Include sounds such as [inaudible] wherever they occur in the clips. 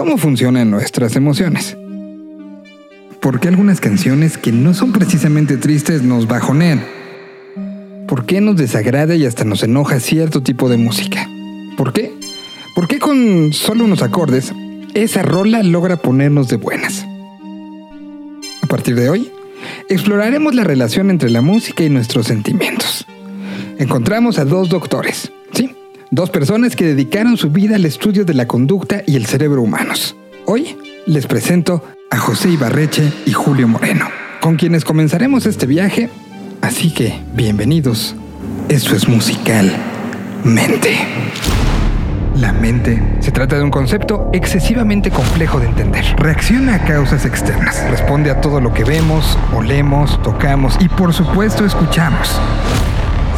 cómo funcionan nuestras emociones. ¿Por qué algunas canciones que no son precisamente tristes nos bajonean? ¿Por qué nos desagrada y hasta nos enoja cierto tipo de música? ¿Por qué? ¿Por qué con solo unos acordes esa rola logra ponernos de buenas? A partir de hoy, exploraremos la relación entre la música y nuestros sentimientos. Encontramos a dos doctores, dos personas que dedicaron su vida al estudio de la conducta y el cerebro humanos. Hoy les presento a José Ibarreche y Julio Moreno, con quienes comenzaremos este viaje, así que bienvenidos. Esto es musical mente. La mente se trata de un concepto excesivamente complejo de entender. Reacciona a causas externas, responde a todo lo que vemos, olemos, tocamos y por supuesto escuchamos.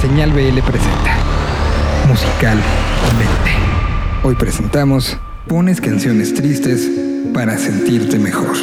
Señal BL presenta Musicalmente. Hoy presentamos Pones canciones tristes para sentirte mejor.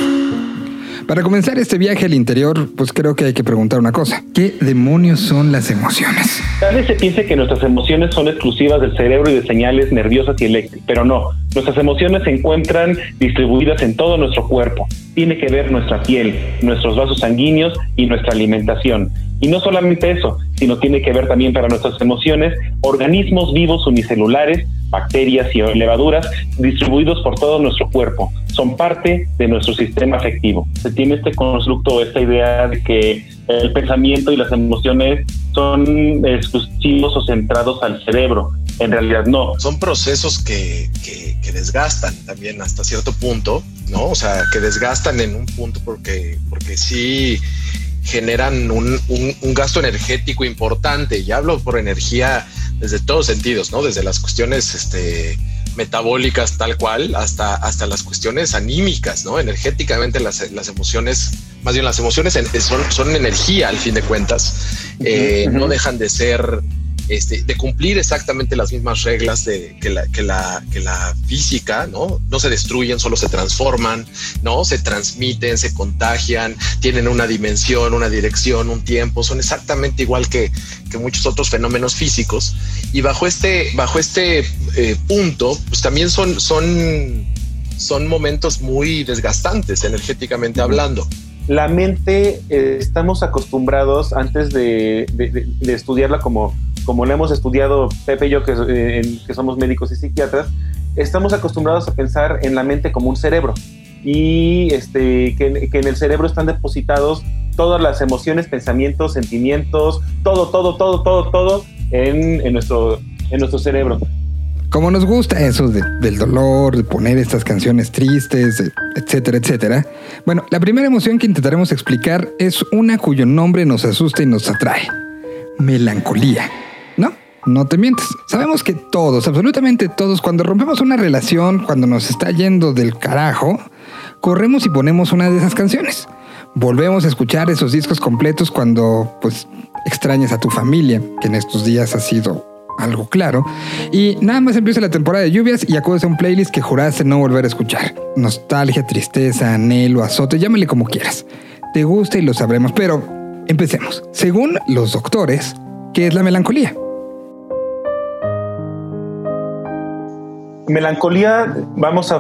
Para comenzar este viaje al interior, pues creo que hay que preguntar una cosa. ¿Qué demonios son las emociones? Tal vez se piense que nuestras emociones son exclusivas del cerebro y de señales nerviosas y eléctricas, pero no. Nuestras emociones se encuentran distribuidas en todo nuestro cuerpo. Tiene que ver nuestra piel, nuestros vasos sanguíneos y nuestra alimentación. Y no solamente eso, sino tiene que ver también para nuestras emociones organismos vivos unicelulares bacterias y levaduras distribuidos por todo nuestro cuerpo. Son parte de nuestro sistema afectivo. Se tiene este constructo, esta idea de que el pensamiento y las emociones son exclusivos o centrados al cerebro. En realidad no. Son procesos que, que, desgastan también hasta cierto punto, ¿no? O sea, que desgastan en un punto porque, porque sí generan un, un gasto energético importante. Ya hablo por energía desde todos sentidos, ¿no? Desde las cuestiones este, metabólicas tal cual hasta, hasta las cuestiones anímicas, ¿no? Energéticamente las, las emociones, más bien las emociones son, son energía al fin de cuentas, eh, no dejan de ser este, de cumplir exactamente las mismas reglas de, que, la, que, la, que la física, ¿no? No se destruyen, solo se transforman, ¿no? Se transmiten, se contagian, tienen una dimensión, una dirección, un tiempo, son exactamente igual que, que muchos otros fenómenos físicos. Y bajo este, bajo este eh, punto, pues también son, son, son momentos muy desgastantes energéticamente hablando la mente eh, estamos acostumbrados antes de, de, estudiarla como como lo hemos estudiado Pepe y yo, eh, que, somos médicos y psiquiatras, estamos acostumbrados a pensar en la mente como un cerebro y este, que, en el cerebro están depositados todas las emociones, pensamientos, sentimientos, todo, todo, todo, todo, todo en, nuestro, en nuestro cerebro. Como nos gusta eso del dolor, de poner estas canciones tristes, etcétera, etcétera. Bueno, la primera emoción que intentaremos explicar es una cuyo nombre nos asusta y nos atrae. Melancolía. ¿No? Te mientes. Sabemos que todos, absolutamente todos, cuando rompemos una relación, cuando nos está yendo del carajo, corremos y ponemos una de esas canciones. Volvemos a escuchar esos discos completos cuando, pues, extrañas a tu familia, que en estos días ha sido algo claro. Y nada más empieza la temporada de lluvias y acudes a un playlist que juraste no volver a escuchar. Nostalgia, tristeza, anhelo, azote, llámale como quieras. Te gusta y lo sabremos, pero empecemos. Según los doctores, ¿qué es la melancolía? Melancolía,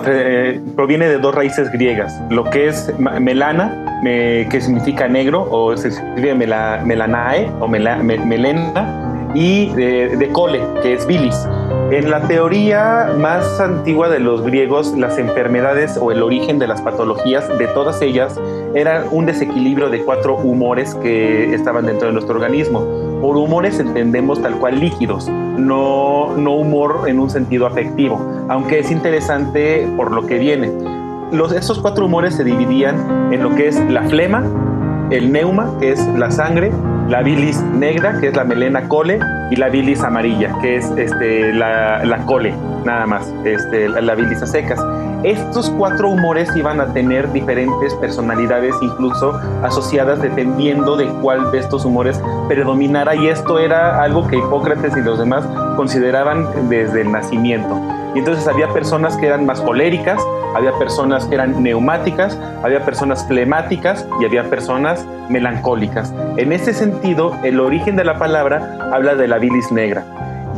eh, proviene de dos raíces griegas, lo que es melana, que significa negro, o se escribe melanae o melena, y de, cole, que es bilis. En la teoría más antigua de los griegos, las enfermedades o el origen de las patologías, de todas ellas, era un desequilibrio de cuatro humores que estaban dentro de nuestro organismo. Por humores entendemos tal cual líquidos, no, humor en un sentido afectivo, aunque es interesante por lo que viene. Los, estos cuatro humores se dividían en lo que es la flema, el neuma, que es la sangre, la bilis negra, que es la melena cole, y la bilis amarilla, que es este, la, la cole, nada más, este, la, la bilis a secas. Estos cuatro humores iban a tener diferentes personalidades, incluso asociadas dependiendo de cuál de estos humores predominara, y esto era algo que Hipócrates y los demás consideraban desde el nacimiento. Y entonces había personas que eran más coléricas, había personas que eran neumáticas, había personas flemáticas y había personas melancólicas. En ese sentido, el origen de la palabra habla de la bilis negra.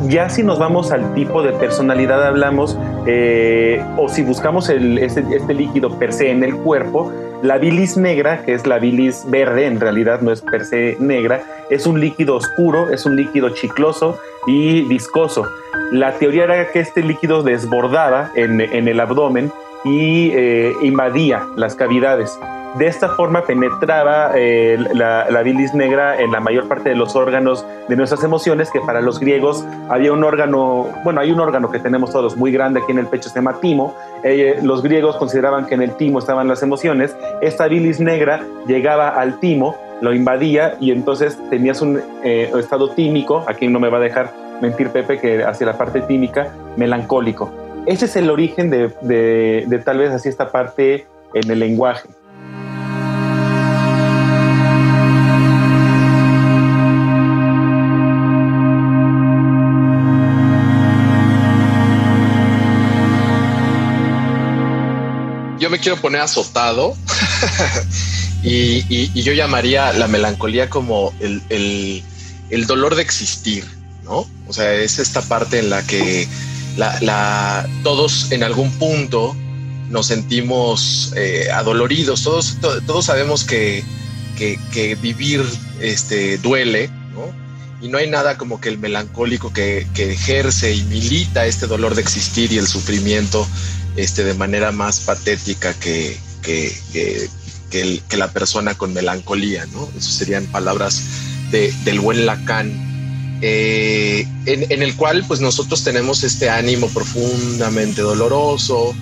Ya si nos vamos al tipo de personalidad hablamos, eh, o si buscamos este, líquido per se en el cuerpo, la bilis negra, que es la bilis verde, en realidad no es per se negra, es un líquido oscuro, es un líquido chicloso y viscoso. La teoría era que este líquido desbordaba en, el abdomen y eh, invadía las cavidades. De esta forma penetraba eh, la, bilis negra en la mayor parte de los órganos de nuestras emociones, que para los griegos había un órgano, bueno, hay un órgano que tenemos todos muy grande aquí en el pecho, se llama timo. Eh, los griegos consideraban que en el timo estaban las emociones. Esta bilis negra llegaba al timo, lo invadía y entonces tenías un eh, estado tímico, aquí no me va a dejar mentir Pepe, que hacia la parte tímica, melancólico. Ese es el origen de, de tal vez así esta parte en el lenguaje. Me quiero poner azotado [laughs] y, yo llamaría la melancolía como el, dolor de existir, ¿no? O sea, es esta parte en la que todos en algún punto nos sentimos eh, adoloridos, todos, todos sabemos que, vivir este, duele, ¿no? Y no hay nada como que el melancólico que, ejerce y milita este dolor de existir y el sufrimiento este, de manera más patética que, que, que, la persona con melancolía, ¿no? Eso serían palabras de, del buen Lacan, eh, en, el cual pues nosotros tenemos este ánimo profundamente doloroso,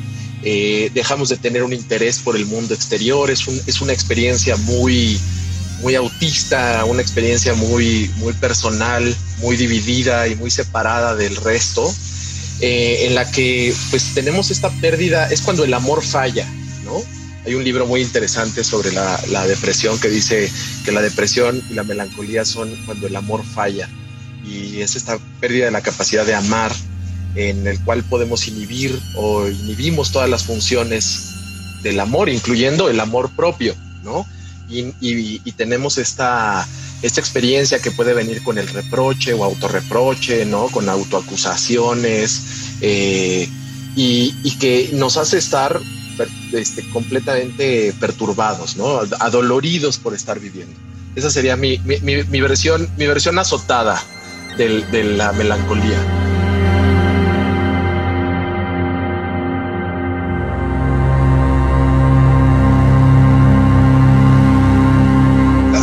eh, dejamos de tener un interés por el mundo exterior, es, un, es una experiencia muy, muy autista, una experiencia muy, muy personal, muy dividida y muy separada del resto. Eh, en la que pues tenemos esta pérdida, es cuando el amor falla, ¿no? Hay un libro muy interesante sobre la, depresión que dice que la depresión y la melancolía son cuando el amor falla y es esta pérdida de la capacidad de amar en el cual podemos inhibir o inhibimos todas las funciones del amor, incluyendo el amor propio, ¿no? Y tenemos esta esta experiencia que puede venir con el reproche o autorreproche, ¿no? Con autoacusaciones eh, y, que nos hace estar este, completamente perturbados, ¿no? Adoloridos por estar viviendo. Esa sería mi, versión, mi versión azotada de la melancolía.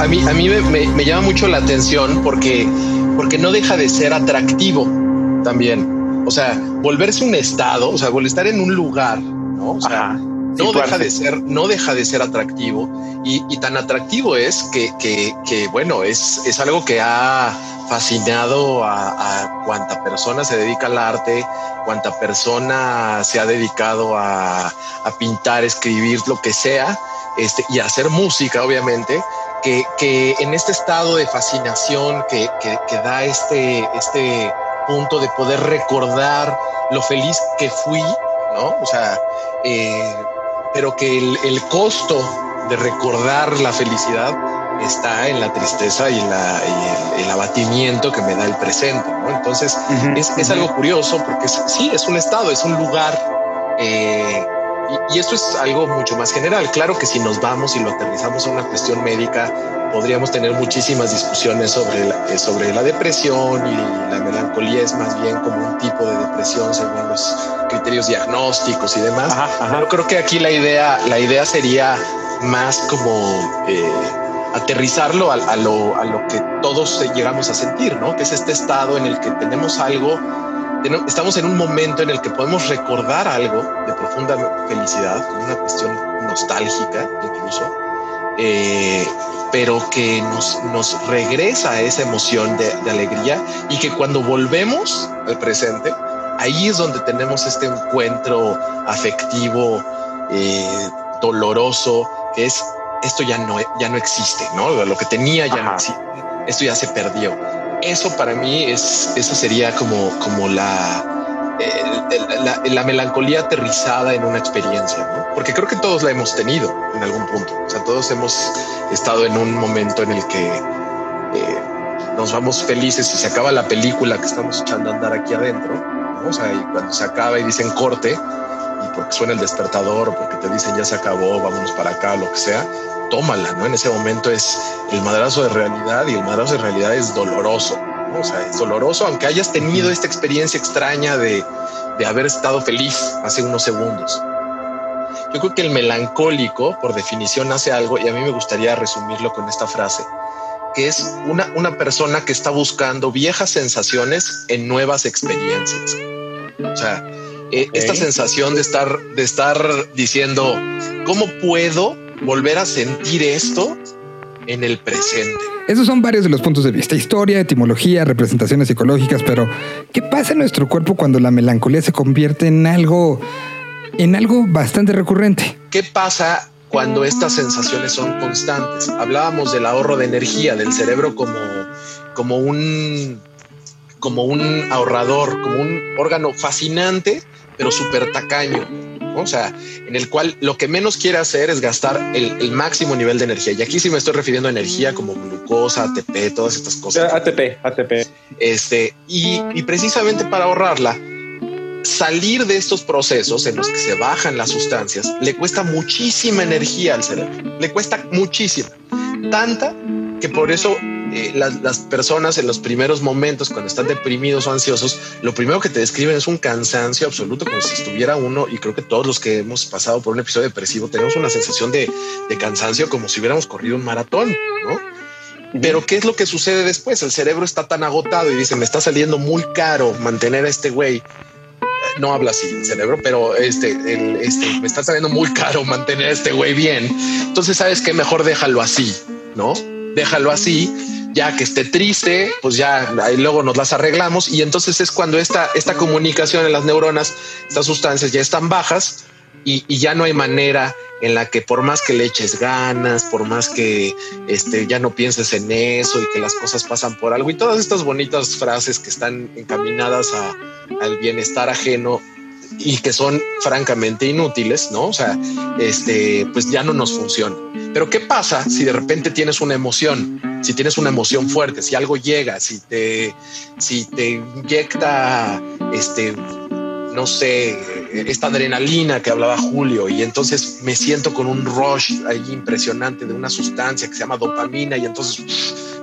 A mí, a mí me, llama mucho la atención porque, porque no deja de ser atractivo también. O sea, volverse un estado, o sea, estar en un lugar, ¿no? O sea, no deja de ser, no deja de ser atractivo y, tan atractivo es que, que, bueno, es, es algo que ha fascinado a, a cuanta persona se dedica al arte, cuanta persona se ha dedicado a, a pintar, escribir, lo que sea, este, y hacer música, obviamente, que, en este estado de fascinación que, da este, este punto de poder recordar lo feliz que fui, ¿no? O sea, eh, pero que el, costo de recordar la felicidad está en la tristeza y, el, abatimiento que me da el presente, ¿no? Entonces, es, algo curioso porque sí, es un estado, es un lugar. Eh, y, esto es algo mucho más general. Claro que si nos vamos y lo aterrizamos a una cuestión médica, podríamos tener muchísimas discusiones sobre la, eh, sobre la depresión y la melancolía es más bien como un tipo de depresión según los criterios diagnósticos y demás. Pero creo que aquí la idea, la idea sería más como eh, aterrizarlo a, lo, a lo que todos llegamos a sentir, ¿no? Que es este estado en el que tenemos algo estamos en un momento en el que podemos recordar algo de profunda felicidad, una cuestión nostálgica incluso, eh, pero que nos, nos regresa a esa emoción de, alegría y que cuando volvemos al presente, ahí es donde tenemos este encuentro afectivo, eh, doloroso, que es esto ya no, ya no existe, ¿no? Lo que tenía ya no existe, esto ya se perdió eso para mí es, eso sería como, como la, la, melancolía aterrizada en una experiencia. Porque creo que todos la hemos tenido en algún punto. O sea, todos hemos estado en un momento en el que eh, nos vamos felices y se acaba la película que estamos echando a andar aquí adentro, o sea, y cuando se acaba y dicen corte, y porque suena el despertador, porque te dicen ya se acabó, vámonos para acá, lo que sea, tómala, ¿no? En ese momento es el madrazo de realidad y el madrazo de realidad es doloroso, ¿no? O sea, es doloroso, aunque hayas tenido esta experiencia extraña de, de haber estado feliz hace unos segundos. Yo creo que el melancólico, por definición, hace algo y a mí me gustaría resumirlo con esta frase, que es una, una persona que está buscando viejas sensaciones en nuevas experiencias. O sea, eh, esta sensación de estar, de estar diciendo, ¿cómo puedo volver a sentir esto en el presente? Esos son varios de los puntos de vista, historia, etimología, representaciones psicológicas, pero ¿qué pasa en nuestro cuerpo cuando la melancolía se convierte en algo en algo bastante recurrente. ¿Qué pasa cuando estas sensaciones son constantes? Hablábamos del ahorro de energía del cerebro como, como, un, como un ahorrador, como un órgano fascinante, pero súper tacaño. O sea, en el cual lo que menos quiere hacer es gastar el, máximo nivel de energía. Y aquí sí me estoy refiriendo a energía como glucosa, ATP, todas estas cosas. ATP, ATP. Este, y, y precisamente para ahorrarla, salir de estos procesos en los que se bajan las sustancias le cuesta muchísima energía al cerebro, le cuesta muchísima, tanta que por eso eh, las, personas en los primeros momentos, cuando están deprimidos o ansiosos, lo primero que te describen es un cansancio absoluto, como si estuviera uno, y creo que todos los que hemos pasado por un episodio depresivo tenemos una sensación de, de cansancio como si hubiéramos corrido un maratón, ¿no? Pero ¿qué es lo que sucede después? El cerebro está tan agotado y dice, me está saliendo muy caro mantener a este güey no habla así el cerebro, pero este, este, me está saliendo muy caro mantener a este güey bien. Entonces, sabes que mejor déjalo así, no? Déjalo así, ya que esté triste, pues ya luego nos las arreglamos. Y entonces es cuando esta, esta comunicación en las neuronas, estas sustancias ya están bajas y, y ya no hay manera en la que por más que le eches ganas, por más que este, ya no pienses en eso y que las cosas pasan por algo y todas estas bonitas frases que están encaminadas a, al bienestar ajeno y que son francamente inútiles, ¿no? O sea, este, pues ya no nos funciona. Pero ¿qué pasa si de repente tienes una emoción? Si tienes una emoción fuerte, si algo llega, si te, si te inyecta, este, no sé, esta adrenalina que hablaba Julio y entonces me siento con un rush ahí impresionante de una sustancia que se llama dopamina y entonces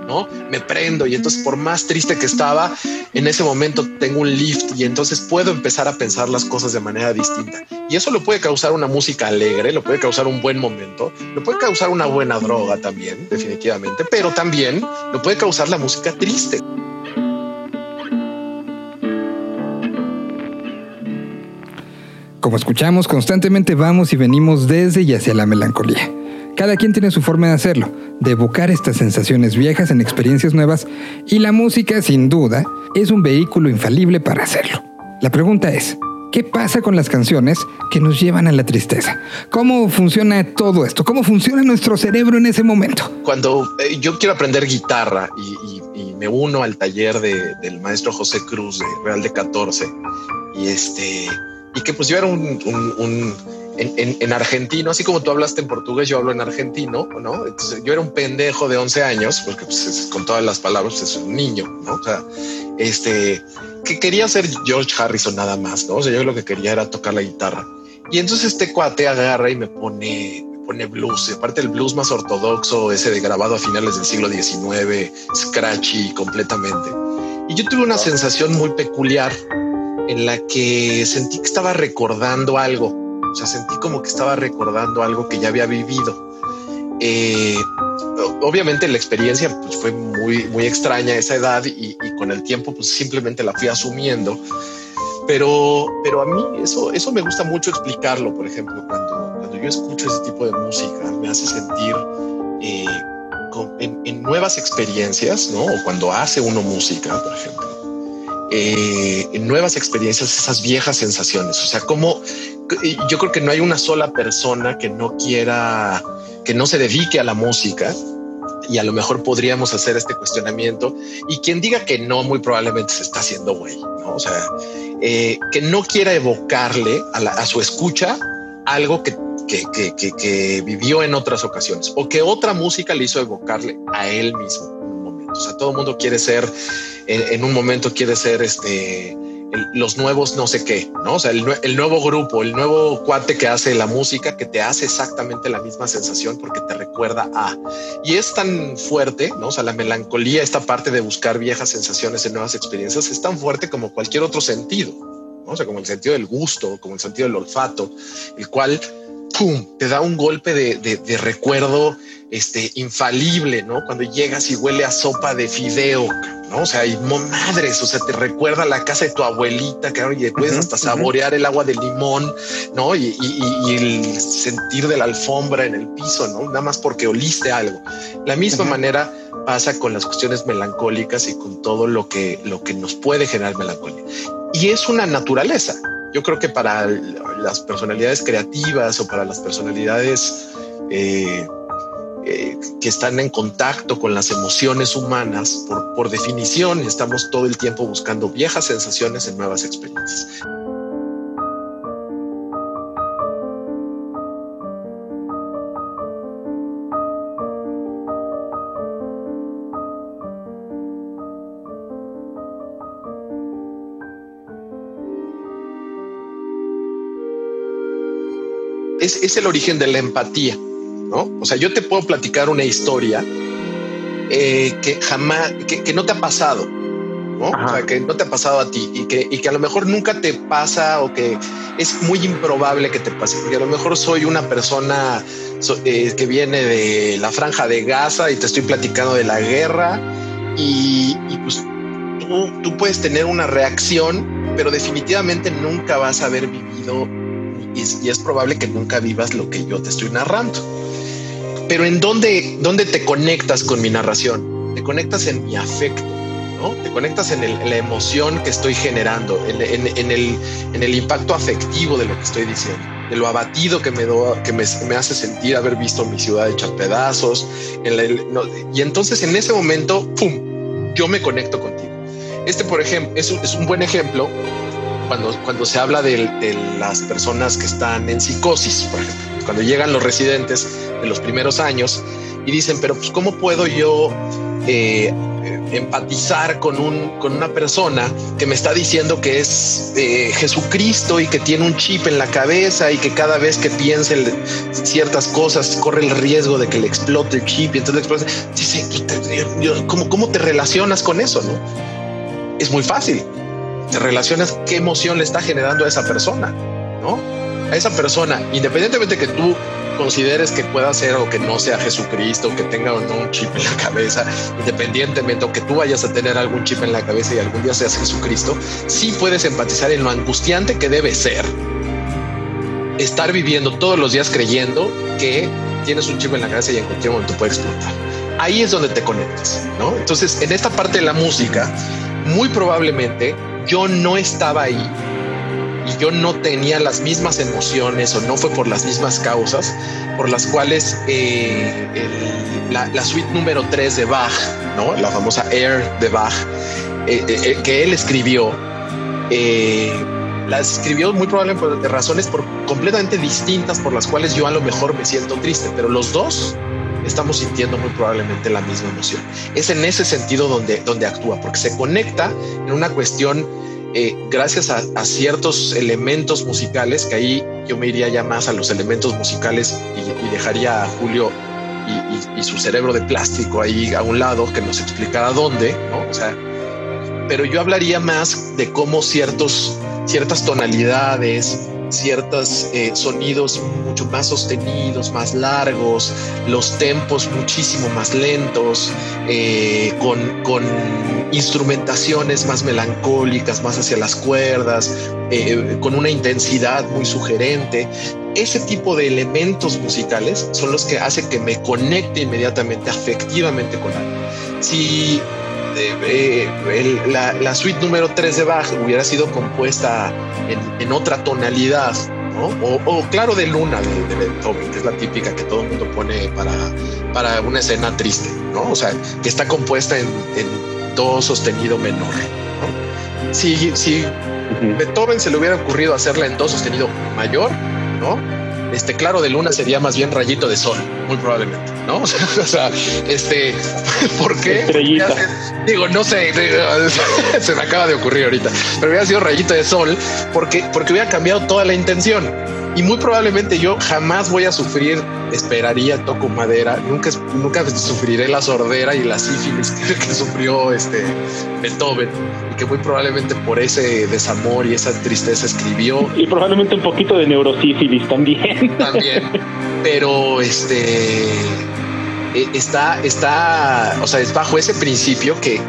¿no? Me prendo y entonces por más triste que estaba, en ese momento tengo un lift y entonces puedo empezar a pensar las cosas de manera distinta. Y eso lo puede causar una música alegre, lo puede causar un buen momento, lo puede causar una buena droga también, definitivamente, pero también lo puede causar la música triste. Como escuchamos, constantemente vamos y venimos desde y hacia la melancolía. Cada quien tiene su forma de hacerlo, de evocar estas sensaciones viejas en experiencias nuevas, y la música, sin duda, es un vehículo infalible para hacerlo. La pregunta es, ¿qué pasa con las canciones que nos llevan a la tristeza? ¿Cómo funciona todo esto? ¿Cómo funciona nuestro cerebro en ese momento? Cuando eh, yo quiero aprender guitarra y, me uno al taller del maestro José Cruz de Real de 14, y este, y que pues yo era un en, argentino, así como tú hablaste en portugués, yo hablo en argentino, ¿no? Entonces, yo era un pendejo de 11 años, porque pues, con todas las palabras es un niño, ¿no? O sea, este, que quería ser George Harrison nada más, ¿no? O sea, yo lo que quería era tocar la guitarra. Y entonces este cuate agarra y me pone, me pone blues, aparte el blues más ortodoxo, ese de grabado a finales del siglo XIX, scratchy completamente. Y yo tuve una sensación muy peculiar en la que sentí que estaba recordando algo o sea, sentí como que estaba recordando algo que ya había vivido. Eh, obviamente la experiencia pues, fue muy, muy extraña a esa edad y, con el tiempo pues simplemente la fui asumiendo. Pero, pero a mí eso, eso me gusta mucho explicarlo, por ejemplo, cuando, cuando yo escucho ese tipo de música, me hace sentir eh, en, en, nuevas experiencias, ¿no? O cuando hace uno música, por ejemplo, eh, en nuevas experiencias, esas viejas sensaciones. O sea, como yo creo que no hay una sola persona que no quiera, que no se dedique a la música y a lo mejor podríamos hacer este cuestionamiento. Y quien diga que no, muy probablemente se está haciendo güey, ¿no? O sea, eh, que no quiera evocarle a, su escucha algo que, que, que, vivió en otras ocasiones o que otra música le hizo evocarle a él mismo en un momento. O sea, todo el mundo quiere ser, en, un momento quiere ser este, los nuevos no sé qué, ¿no? O sea, el, el, nuevo grupo, el nuevo cuate que hace la música que te hace exactamente la misma sensación porque te recuerda a. Y es tan fuerte, ¿no? O sea, la melancolía, esta parte de buscar viejas sensaciones en nuevas experiencias, es tan fuerte como cualquier otro sentido, ¿no? O sea, como el sentido del gusto, como el sentido del olfato, el cual, ¡pum!, te da un golpe de, de, de recuerdo este, infalible, ¿no? Cuando llegas y huele a sopa de fideo, ¿no? O sea, y madres, o sea, te recuerda la casa de tu abuelita, que y puedes hasta saborear el agua de limón, ¿no? Y, el sentir de la alfombra en el piso, ¿no? Nada más porque oliste algo. La misma manera pasa con las cuestiones melancólicas y con todo lo que, lo que nos puede generar melancolía. Y es una naturaleza. Yo creo que para las personalidades creativas o para las personalidades eh, eh, que están en contacto con las emociones humanas, por, por definición estamos todo el tiempo buscando viejas sensaciones en nuevas experiencias. Es, es, el origen de la empatía. O sea, yo te puedo platicar una historia eh, que jamás, que, no te ha pasado, ¿no? O sea, que no te ha pasado a ti y que, y que a lo mejor nunca te pasa o que es muy improbable que te pase, porque a lo mejor soy una persona eh, que viene de la franja de Gaza y te estoy platicando de la guerra y, pues tú, tú puedes tener una reacción, pero definitivamente nunca vas a haber vivido y, es probable que nunca vivas lo que yo te estoy narrando. Pero en dónde, dónde te conectas con mi narración? Te conectas en mi afecto, ¿no? Te conectas en, la emoción que estoy generando, en, el, en el impacto afectivo de lo que estoy diciendo, de lo abatido que me, do, que me, hace sentir haber visto mi ciudad hecha pedazos. y entonces en ese momento, ¡pum!, yo me conecto contigo. Este, por ejemplo, es es un buen ejemplo cuando, cuando se habla de, las personas que están en psicosis, por ejemplo, cuando llegan los residentes de los primeros años y dicen, pero pues ¿cómo puedo yo eh, empatizar con, un, con una persona que me está diciendo que es eh, Jesucristo y que tiene un chip en la cabeza y que cada vez que piense ciertas cosas corre el riesgo de que le explote el chip y entonces dice, ¿cómo, ¿cómo te relacionas con eso? No? Es muy fácil te relacionas qué emoción le está generando a esa persona, ¿no? A esa persona, independientemente que tú consideres que pueda ser o que no sea Jesucristo, que tenga un chip en la cabeza, independientemente o que tú vayas a tener algún chip en la cabeza y algún día seas Jesucristo, sí puedes empatizar en lo angustiante que debe ser estar viviendo todos los días creyendo que tienes un chip en la cabeza y en cualquier momento puede explotar. Ahí es donde te conectas, ¿no? Entonces, en esta parte de la música, muy probablemente yo no estaba ahí y yo no tenía las mismas emociones o no fue por las mismas causas por las cuales eh, la, suite número 3 de Bach, ¿no? la famosa Air de Bach, eh, eh, que él escribió, la escribió muy probablemente por razones por, completamente distintas por las cuales yo a lo mejor me siento triste, pero los dos estamos sintiendo muy probablemente la misma emoción. Es en ese sentido donde, donde actúa, porque se conecta en una cuestión eh, gracias a, ciertos elementos musicales, que ahí yo me iría ya más a los elementos musicales y, dejaría a Julio y, su cerebro de plástico ahí a un lado que nos explicara dónde, ¿no? O sea, pero yo hablaría más de cómo ciertos, ciertas tonalidades, ciertos eh, sonidos mucho más sostenidos, más largos, los tempos muchísimo más lentos, eh, con, con, instrumentaciones más melancólicas, más hacia las cuerdas, eh, con una intensidad muy sugerente. Ese tipo de elementos musicales son los que hacen que me conecte inmediatamente, afectivamente con algo. Si la, la, suite número 3 de Bach hubiera sido compuesta en, en otra tonalidad, ¿no? O, claro de luna de, Beethoven, que es la típica que todo el mundo pone para, para una escena triste, ¿no? O sea, que está compuesta en, en do sostenido menor, ¿no? Si, si Beethoven se le hubiera ocurrido hacerla en do sostenido mayor, ¿no? este claro de luna sería más bien rayito de sol, muy probablemente, ¿no? [laughs] O sea, este, [laughs] ¿por qué? Digo, no sé, [laughs] se me acaba de ocurrir ahorita, pero hubiera sido rayito de sol porque, porque hubiera cambiado toda la intención y muy probablemente yo jamás voy a sufrir, esperaría, toco madera, nunca, nunca sufriré la sordera y la sífilis que, que, sufrió este Beethoven y que muy probablemente por ese desamor y esa tristeza escribió. Y probablemente un poquito de neurosífilis también. También, pero este eh, está, está, o sea, es bajo ese principio que,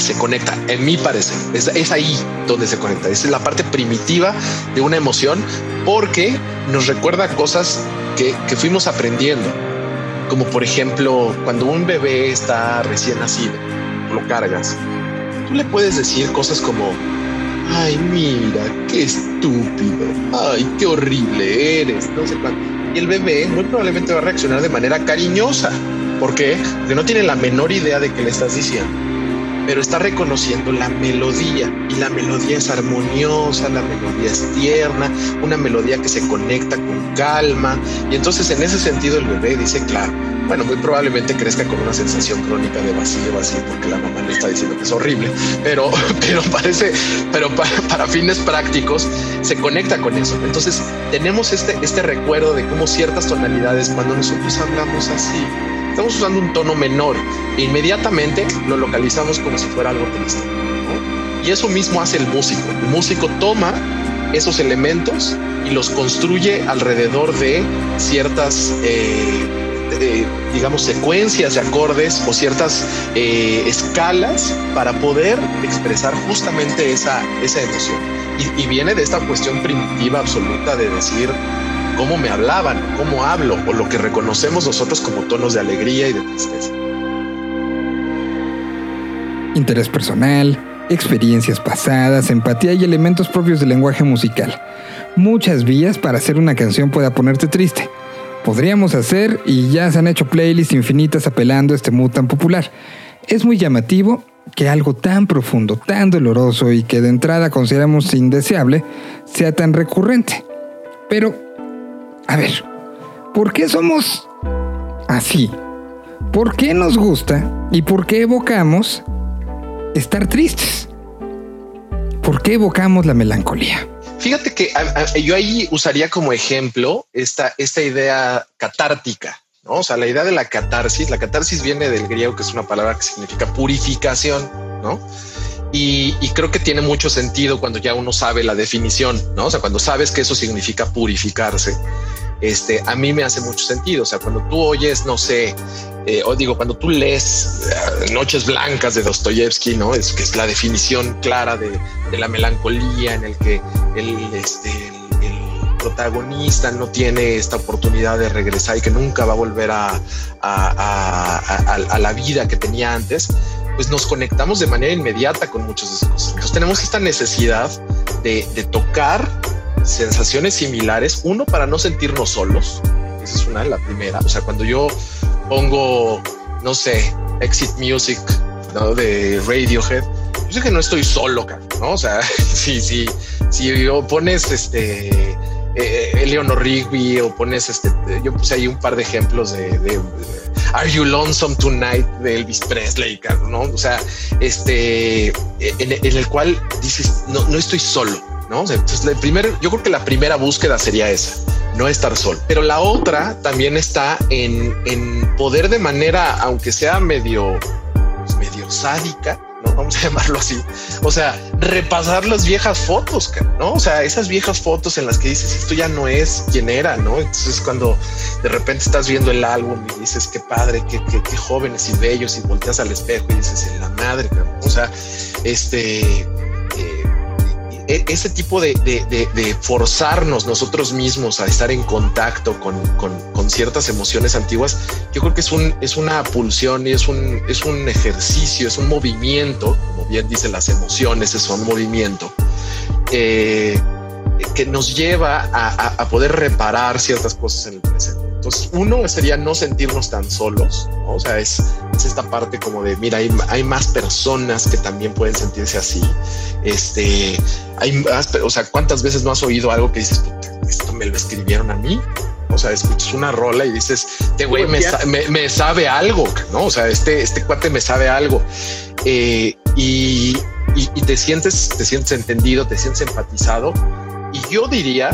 se conecta, en mi parecer. Es, ahí donde se conecta. Es la parte primitiva de una emoción porque nos recuerda cosas que, que fuimos aprendiendo. Como por ejemplo, cuando un bebé está recién nacido, lo cargas, tú le puedes decir cosas como, ay, mira, qué estúpido, ay, qué horrible eres, no sé cuánto. Y el bebé muy probablemente va a reaccionar de manera cariñosa. ¿Por qué? Porque no tiene la menor idea de qué le estás diciendo, pero está reconociendo la melodía y la melodía es armoniosa, la melodía es tierna, una melodía que se conecta con calma. Y entonces en ese sentido el bebé dice, claro, bueno, muy probablemente crezca con una sensación crónica de vacío, vacío, porque la mamá le está diciendo que es horrible, pero, [laughs] pero parece, pero para, para, fines prácticos se conecta con eso. Entonces tenemos este, este recuerdo de cómo ciertas tonalidades, cuando nosotros hablamos así, estamos usando un tono menor e inmediatamente lo localizamos como si fuera algo triste. Y eso mismo hace el músico. El músico toma esos elementos y los construye alrededor de ciertas, eh, digamos, secuencias de acordes o ciertas eh, escalas para poder expresar justamente esa, esa emoción. y viene de esta cuestión primitiva absoluta de decir, cómo me hablaban, cómo hablo, o lo que reconocemos nosotros como tonos de alegría y de tristeza. Interés personal, experiencias pasadas, empatía y elementos propios del lenguaje musical. Muchas vías para hacer una canción pueda ponerte triste. Podríamos hacer, y ya se han hecho playlists infinitas apelando a este mood tan popular. Es muy llamativo que algo tan profundo, tan doloroso y que de entrada consideramos indeseable sea tan recurrente. Pero a ver, ¿por qué somos así? ¿Por qué nos gusta y por qué evocamos estar tristes? ¿Por qué evocamos la melancolía? Fíjate que yo ahí usaría como ejemplo esta, esta idea catártica, ¿no? O sea, la idea de la catarsis, la catarsis viene del griego que es una palabra que significa purificación, ¿no? Y, y, creo que tiene mucho sentido cuando ya uno sabe la definición, ¿no? O sea, cuando sabes que eso significa purificarse este, a mí me hace mucho sentido. O sea, cuando tú oyes, no sé, eh, o digo, cuando tú lees eh, Noches Blancas de Dostoyevsky, ¿no? Es que es la definición clara de, la melancolía en el que el, este, el, protagonista no tiene esta oportunidad de regresar y que nunca va a volver a, a, la vida que tenía antes, pues nos conectamos de manera inmediata con muchas de esas cosas. Entonces tenemos esta necesidad de, de tocar sensaciones similares. Uno, para no sentirnos solos. Esa es una, la primera. O sea, cuando yo pongo, no sé, Exit Music ¿no? de Radiohead, yo sé que no estoy solo, ¿no? O sea, [laughs] si, si, si pones este eh, Eleanor Rigby o pones este, yo puse ahí un par de ejemplos de, Are You Lonesome Tonight de Elvis Presley, ¿no? O sea, este, en, en el cual dices, no, no estoy solo, ¿no? Primer, yo creo que la primera búsqueda sería esa, no estar solo. Pero la otra también está en, en poder de manera, aunque sea medio, pues, medio sádica, ¿no? Vamos a [laughs] llamarlo así. O sea, repasar las viejas fotos, ¿no? O sea, esas viejas fotos en las que dices, esto ya no es quien era, ¿no? Entonces cuando de repente estás viendo el álbum y dices, qué padre, qué, qué, qué jóvenes y bellos y volteas al espejo y dices, en la madre, o sea, este ese tipo de, forzarnos nosotros mismos a estar en contacto con, ciertas emociones antiguas, yo creo que es, un, es una pulsión y es un, es un ejercicio, es un movimiento, como bien dicen las emociones, es un movimiento. Eh, que nos lleva a, poder reparar ciertas cosas en el presente. Entonces, uno sería no sentirnos tan solos, o sea, es, esta parte como de, mira, hay, hay, más personas que también pueden sentirse así. Este, hay más, o sea, ¿cuántas veces no has oído algo que dices, esto me lo escribieron a mí? O sea, escuchas una rola y dices, este güey me, me, sabe algo, ¿no? O sea, este, este cuate me sabe algo. Eh, y, y, te sientes, te sientes entendido, te sientes empatizado. Y yo diría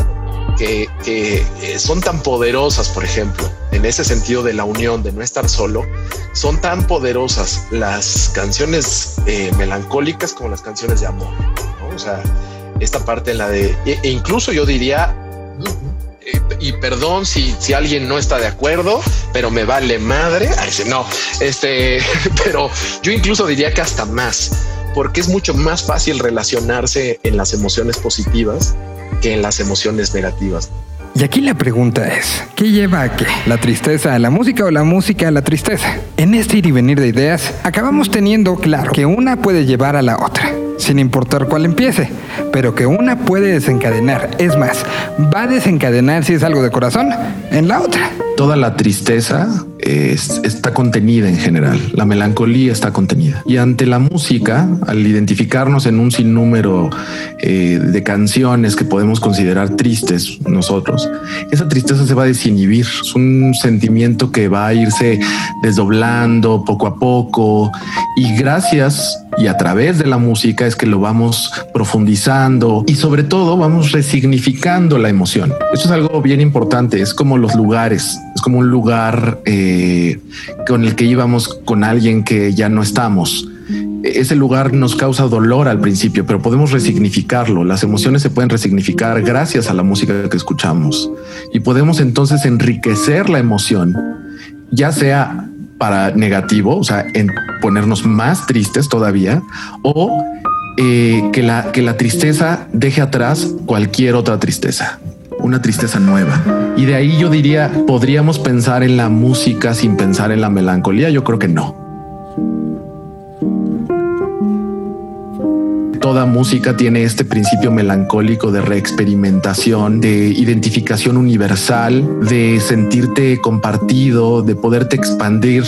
que, que, eh, son tan poderosas, por ejemplo, en ese sentido de la unión, de no estar solo, son tan poderosas las canciones eh, melancólicas como las canciones de amor. ¿no? O sea, esta parte en la de, e, e incluso yo diría, y perdón si, si alguien no está de acuerdo, pero me vale madre. no, este, [laughs] pero yo incluso diría que hasta más, porque es mucho más fácil relacionarse en las emociones positivas que en las emociones negativas. Y aquí la pregunta es, ¿qué lleva a qué? ¿La tristeza a la música o la música a la tristeza? En este ir y venir de ideas, acabamos teniendo claro que una puede llevar a la otra sin importar cuál empiece, pero que una puede desencadenar, es más, va a desencadenar si es algo de corazón en la otra. Toda la tristeza está contenida en general, la melancolía está contenida. Y ante la música, al identificarnos en un sinnúmero eh, de canciones que podemos considerar tristes nosotros, esa tristeza se va a desinhibir. Es un sentimiento que va a irse desdoblando poco a poco y gracias y a través de la música es que lo vamos profundizando y sobre todo vamos resignificando la emoción. Eso es algo bien importante, es como los lugares, es como un lugar eh, con el que íbamos con alguien que ya no estamos ese lugar nos causa dolor al principio, pero podemos resignificarlo. Las emociones se pueden resignificar gracias a la música que escuchamos y podemos entonces enriquecer la emoción, ya sea para negativo, o sea, en ponernos más tristes todavía, o eh, que, la, que la tristeza deje atrás cualquier otra tristeza, una tristeza nueva. Y de ahí yo diría, ¿podríamos pensar en la música sin pensar en la melancolía? Yo creo que no. Toda música tiene este principio melancólico de reexperimentación, de identificación universal, de sentirte compartido, de poderte expandir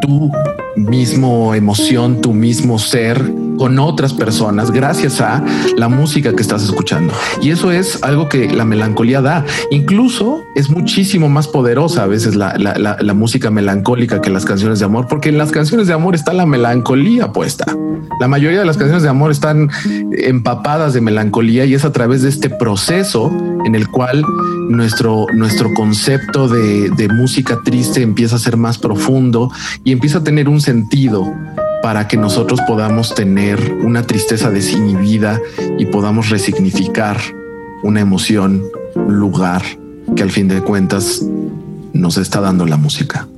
tu mismo emoción, tu mismo ser con otras personas gracias a la música que estás escuchando. Y eso es algo que la melancolía da. Incluso es muchísimo más poderosa a veces la, música melancólica que las canciones de amor, porque en las canciones de amor está la melancolía puesta. La mayoría de las canciones de amor están empapadas de melancolía y es a través de este proceso en el cual nuestro, nuestro concepto de música triste empieza a ser más profundo y empieza a tener un sentido para que nosotros podamos tener una tristeza desinhibida y podamos resignificar una emoción, un lugar que al fin de cuentas nos está dando la música.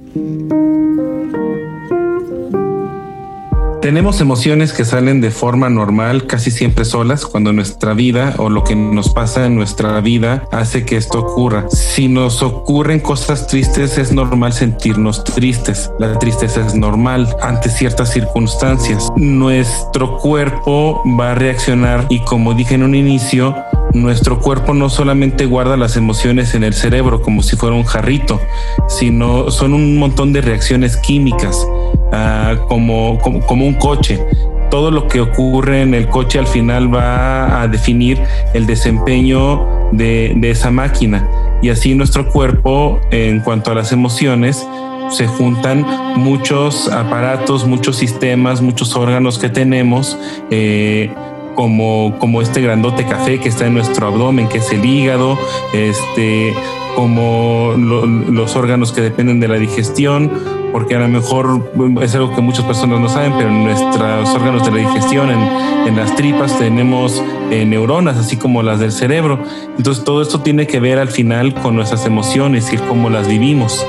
Tenemos emociones que salen de forma normal, casi siempre solas, cuando nuestra vida o lo que nos pasa en nuestra vida hace que esto ocurra. Si nos ocurren cosas tristes, es normal sentirnos tristes. La tristeza es normal ante ciertas circunstancias. Nuestro cuerpo va a reaccionar y como dije en un inicio, nuestro cuerpo no solamente guarda las emociones en el cerebro como si fuera un jarrito, sino son un montón de reacciones químicas, ah, como, como, un coche. Todo lo que ocurre en el coche al final va a definir el desempeño de, de esa máquina. Y así nuestro cuerpo, en cuanto a las emociones, se juntan muchos aparatos, muchos sistemas, muchos órganos que tenemos. Eh, como, como este grandote café que está en nuestro abdomen, que es el hígado, este, como los órganos que dependen de la digestión, porque a lo mejor es algo que muchas personas no saben, pero en nuestros órganos de la digestión, en, en las tripas, tenemos eh, neuronas, así como las del cerebro. Entonces todo esto tiene que ver al final con nuestras emociones y cómo las vivimos.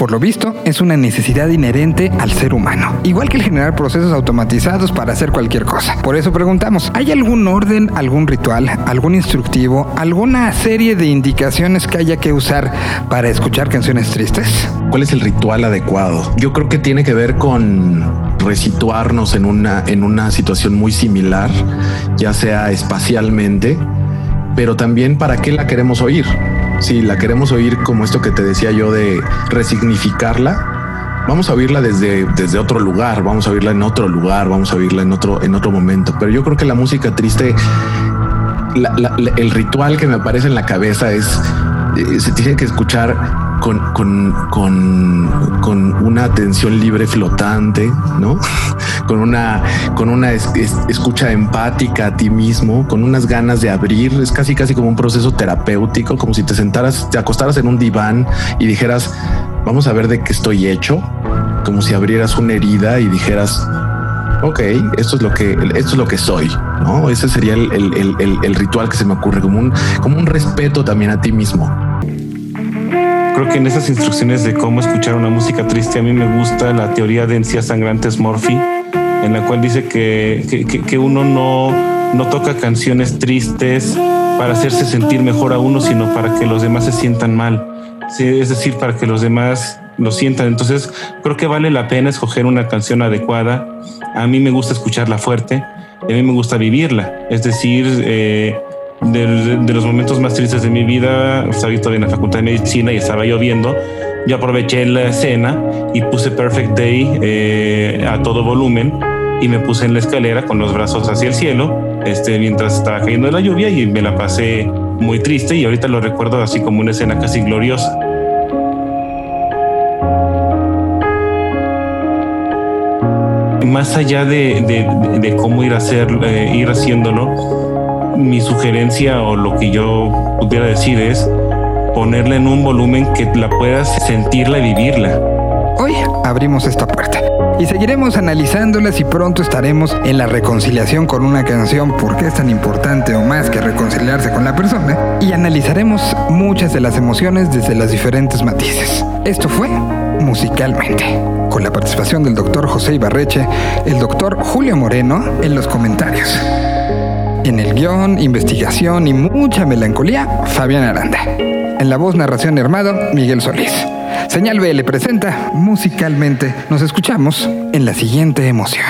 Por lo visto, es una necesidad inherente al ser humano, igual que el generar procesos automatizados para hacer cualquier cosa. Por eso preguntamos, ¿hay algún orden, algún ritual, algún instructivo, alguna serie de indicaciones que haya que usar para escuchar canciones tristes? ¿Cuál es el ritual adecuado? Yo creo que tiene que ver con resituarnos en una, en una situación muy similar, ya sea espacialmente, pero también para qué la queremos oír si la queremos oír como esto que te decía yo de resignificarla, vamos a oírla desde, desde otro lugar, vamos a oírla en otro lugar, vamos a oírla en otro, en otro momento. Pero yo creo que la música triste el ritual que me aparece en la cabeza es, eh, se tiene que escuchar con, con, con, una atención libre flotante, ¿no? [laughs] con una, con una escucha empática a ti mismo, con unas ganas de abrir. Es casi, casi como un proceso terapéutico, como si te sentaras, te acostaras en un diván y dijeras, vamos a ver de qué estoy hecho, como si abrieras una herida y dijeras, ok, esto es lo que, esto es lo que soy, ¿no? Ese sería el, el, ritual que se me ocurre, como un, como un respeto también a ti mismo creo que en esas instrucciones de cómo escuchar una música triste, a mí me gusta la teoría de encías sangrantes Morphy, en la cual dice que, que, uno no, no toca canciones tristes para hacerse sentir mejor a uno, sino para que los demás se sientan mal. Es decir, para que los demás lo sientan. Entonces, creo que vale la pena escoger una canción adecuada. A mí me gusta escucharla fuerte, a mí me gusta vivirla. Es decir, eh, de, los momentos más tristes de mi vida, estaba todavía en la facultad de medicina y estaba lloviendo. Yo aproveché la escena y puse Perfect Day eh, a todo volumen y me puse en la escalera con los brazos hacia el cielo este, mientras estaba cayendo la lluvia y me la pasé muy triste y ahorita lo recuerdo así como una escena casi gloriosa. Más allá de, de, cómo ir a hacer, eh, ir haciéndolo, mi sugerencia o lo que yo pudiera decir es ponerla en un volumen que la puedas sentirla y vivirla. Hoy abrimos esta puerta y seguiremos analizándolas y pronto estaremos en la reconciliación con una canción porque es tan importante o más que reconciliarse con la persona y analizaremos muchas de las emociones desde las diferentes matices. Esto fue musicalmente, con la participación del doctor José Ibarreche, el doctor Julio Moreno en los comentarios. En el guion, investigación y mucha melancolía, Fabián Aranda. En la voz, narración armado, Miguel Solís. Señal B le presenta musicalmente. Nos escuchamos en la siguiente emoción.